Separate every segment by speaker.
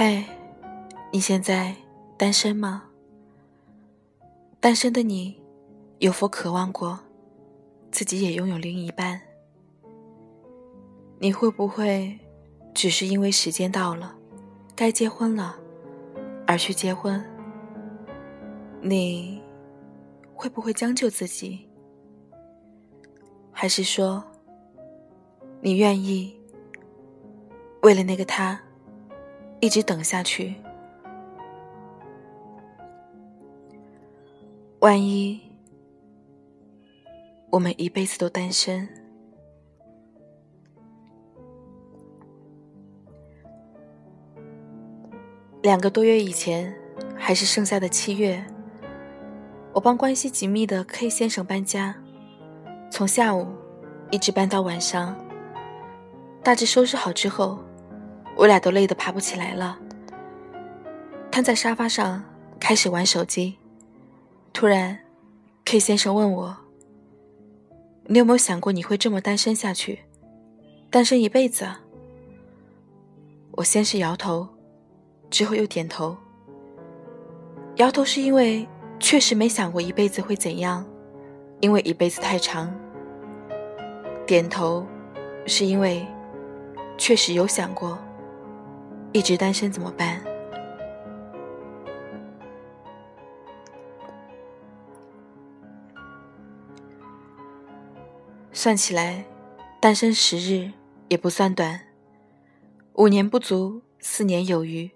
Speaker 1: 嘿，你现在单身吗？单身的你，有否渴望过自己也拥有另一半？你会不会只是因为时间到了，该结婚了，而去结婚？你会不会将就自己？还是说，你愿意为了那个他？一直等下去，万一我们一辈子都单身。两个多月以前，还是盛夏的七月，我帮关系紧密的 K 先生搬家，从下午一直搬到晚上，大致收拾好之后。我俩都累得爬不起来了，瘫在沙发上开始玩手机。突然，K 先生问我：“你有没有想过你会这么单身下去，单身一辈子？”我先是摇头，之后又点头。摇头是因为确实没想过一辈子会怎样，因为一辈子太长；点头是因为确实有想过。一直单身怎么办？算起来，单身十日也不算短，五年不足，四年有余。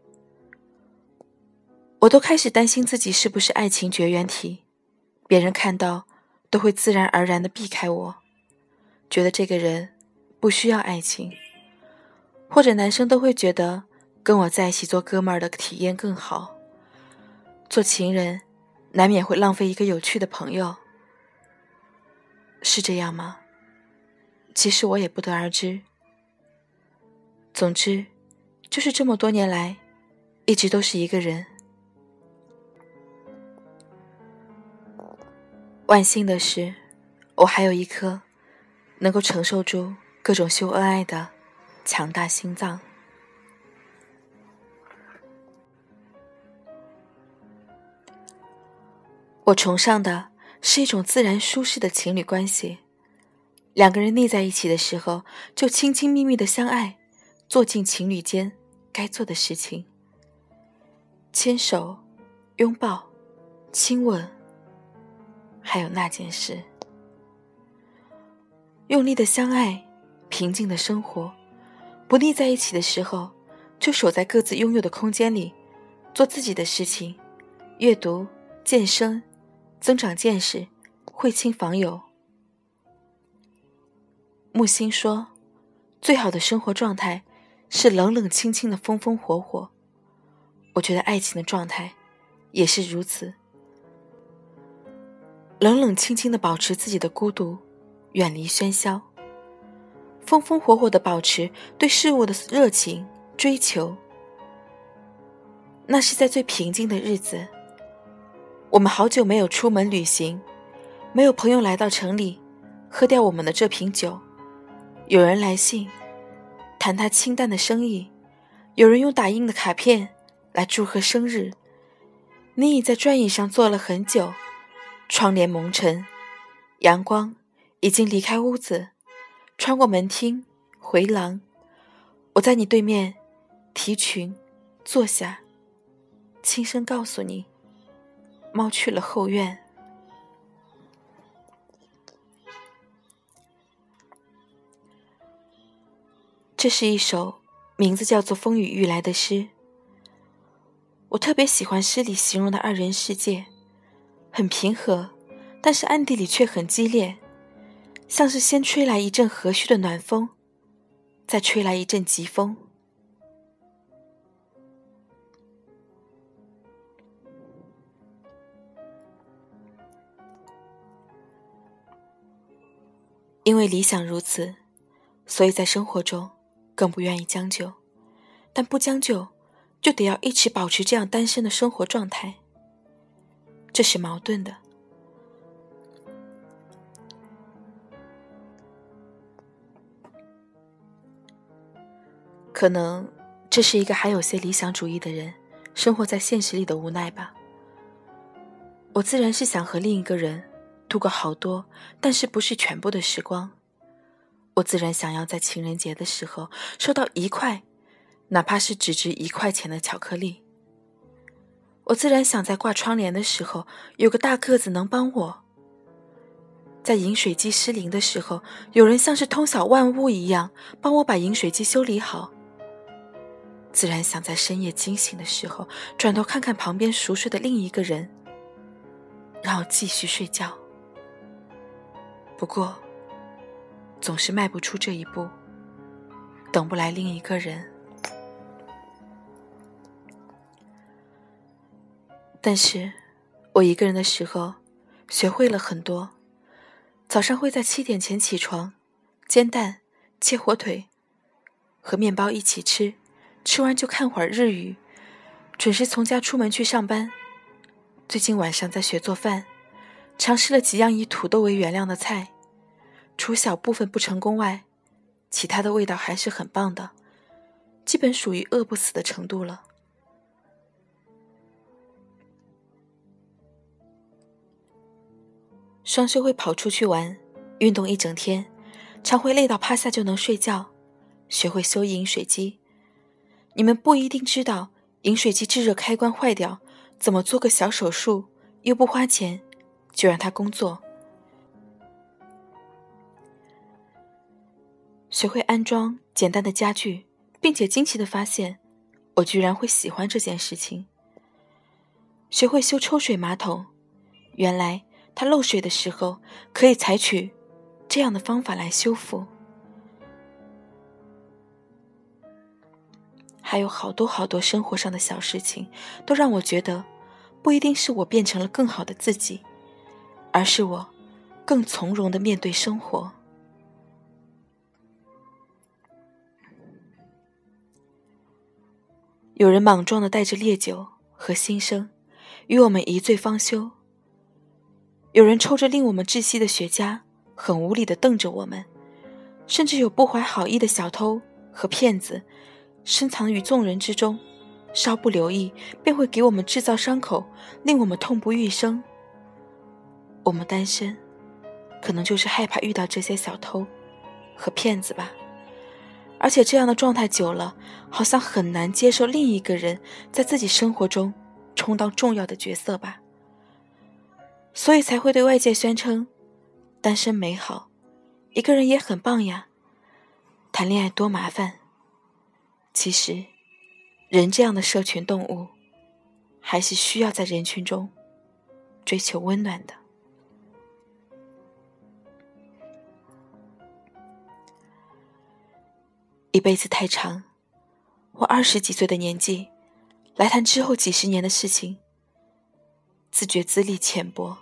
Speaker 1: 我都开始担心自己是不是爱情绝缘体，别人看到都会自然而然的避开我，觉得这个人不需要爱情，或者男生都会觉得。跟我在一起做哥们儿的体验更好。做情人，难免会浪费一个有趣的朋友，是这样吗？其实我也不得而知。总之，就是这么多年来，一直都是一个人。万幸的是，我还有一颗能够承受住各种秀恩爱的强大心脏。我崇尚的是一种自然舒适的情侣关系，两个人腻在一起的时候，就亲亲密密的相爱，做尽情侣间该做的事情，牵手、拥抱、亲吻，还有那件事，用力的相爱，平静的生活，不腻在一起的时候，就守在各自拥有的空间里，做自己的事情，阅读、健身。增长见识，会亲访友。木心说：“最好的生活状态是冷冷清清的风风火火。”我觉得爱情的状态也是如此，冷冷清清的保持自己的孤独，远离喧嚣；风风火火的保持对事物的热情追求。那是在最平静的日子。我们好久没有出门旅行，没有朋友来到城里，喝掉我们的这瓶酒。有人来信，谈他清淡的生意；有人用打印的卡片来祝贺生日。你已在转椅上坐了很久，窗帘蒙尘，阳光已经离开屋子，穿过门厅回廊。我在你对面提裙坐下，轻声告诉你。猫去了后院。这是一首名字叫做《风雨欲来》的诗。我特别喜欢诗里形容的二人世界，很平和，但是暗地里却很激烈，像是先吹来一阵和煦的暖风，再吹来一阵疾风。因为理想如此，所以在生活中更不愿意将就，但不将就，就得要一直保持这样单身的生活状态。这是矛盾的。可能这是一个还有些理想主义的人生活在现实里的无奈吧。我自然是想和另一个人度过好多，但是不是全部的时光。我自然想要在情人节的时候收到一块，哪怕是只值一块钱的巧克力。我自然想在挂窗帘的时候有个大个子能帮我。在饮水机失灵的时候，有人像是通晓万物一样帮我把饮水机修理好。自然想在深夜惊醒的时候，转头看看旁边熟睡的另一个人，然后继续睡觉。不过，总是迈不出这一步，等不来另一个人。但是，我一个人的时候，学会了很多。早上会在七点前起床，煎蛋、切火腿，和面包一起吃。吃完就看会儿日语，准时从家出门去上班。最近晚上在学做饭，尝试了几样以土豆为原料的菜，除小部分不成功外，其他的味道还是很棒的，基本属于饿不死的程度了。双休会跑出去玩，运动一整天，常会累到趴下就能睡觉，学会修饮水机。你们不一定知道，饮水机制热开关坏掉，怎么做个小手术又不花钱，就让他工作。学会安装简单的家具，并且惊奇的发现，我居然会喜欢这件事情。学会修抽水马桶，原来它漏水的时候可以采取这样的方法来修复。还有好多好多生活上的小事情，都让我觉得，不一定是我变成了更好的自己，而是我更从容的面对生活。有人莽撞的带着烈酒和心声，与我们一醉方休；有人抽着令我们窒息的雪茄，很无理的瞪着我们；甚至有不怀好意的小偷和骗子。深藏于众人之中，稍不留意便会给我们制造伤口，令我们痛不欲生。我们单身，可能就是害怕遇到这些小偷和骗子吧。而且这样的状态久了，好像很难接受另一个人在自己生活中充当重要的角色吧。所以才会对外界宣称，单身美好，一个人也很棒呀。谈恋爱多麻烦。其实，人这样的社群动物，还是需要在人群中追求温暖的。一辈子太长，我二十几岁的年纪，来谈之后几十年的事情，自觉资历浅薄，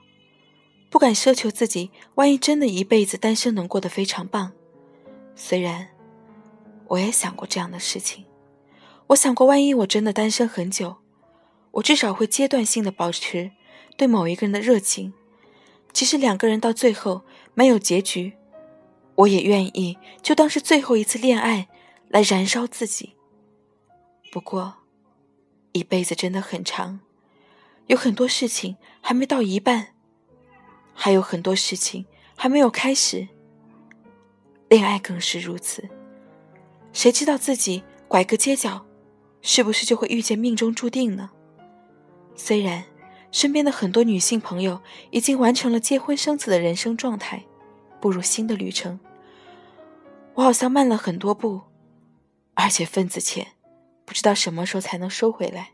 Speaker 1: 不敢奢求自己。万一真的一辈子单身，能过得非常棒，虽然。我也想过这样的事情，我想过，万一我真的单身很久，我至少会阶段性的保持对某一个人的热情。即使两个人到最后没有结局，我也愿意就当是最后一次恋爱来燃烧自己。不过，一辈子真的很长，有很多事情还没到一半，还有很多事情还没有开始。恋爱更是如此。谁知道自己拐个街角，是不是就会遇见命中注定呢？虽然身边的很多女性朋友已经完成了结婚生子的人生状态，步入新的旅程，我好像慢了很多步，而且份子钱不知道什么时候才能收回来。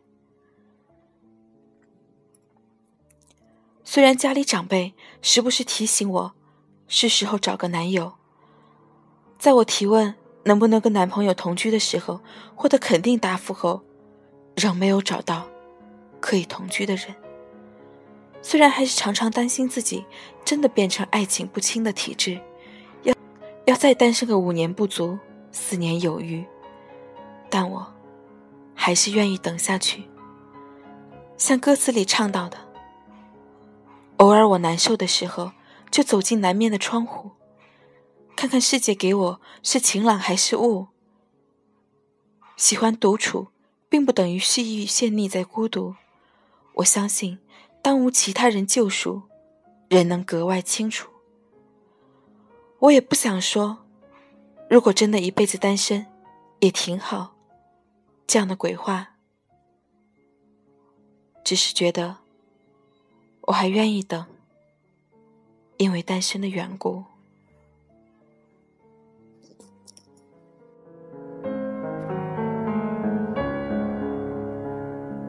Speaker 1: 虽然家里长辈时不时提醒我，是时候找个男友，在我提问。能不能跟男朋友同居的时候获得肯定答复后，仍没有找到可以同居的人。虽然还是常常担心自己真的变成爱情不清的体质，要要再单身个五年不足，四年有余，但我还是愿意等下去。像歌词里唱到的偶尔我难受的时候就走进南面的窗户看看世界给我是晴朗还是雾。喜欢独处并不等于蓄意陷溺在孤独我相信当无其他人救赎人能格外清楚。我也不想说如果真的一辈子单身也挺好这样的鬼话只是觉得我还愿意等因为单身的缘故。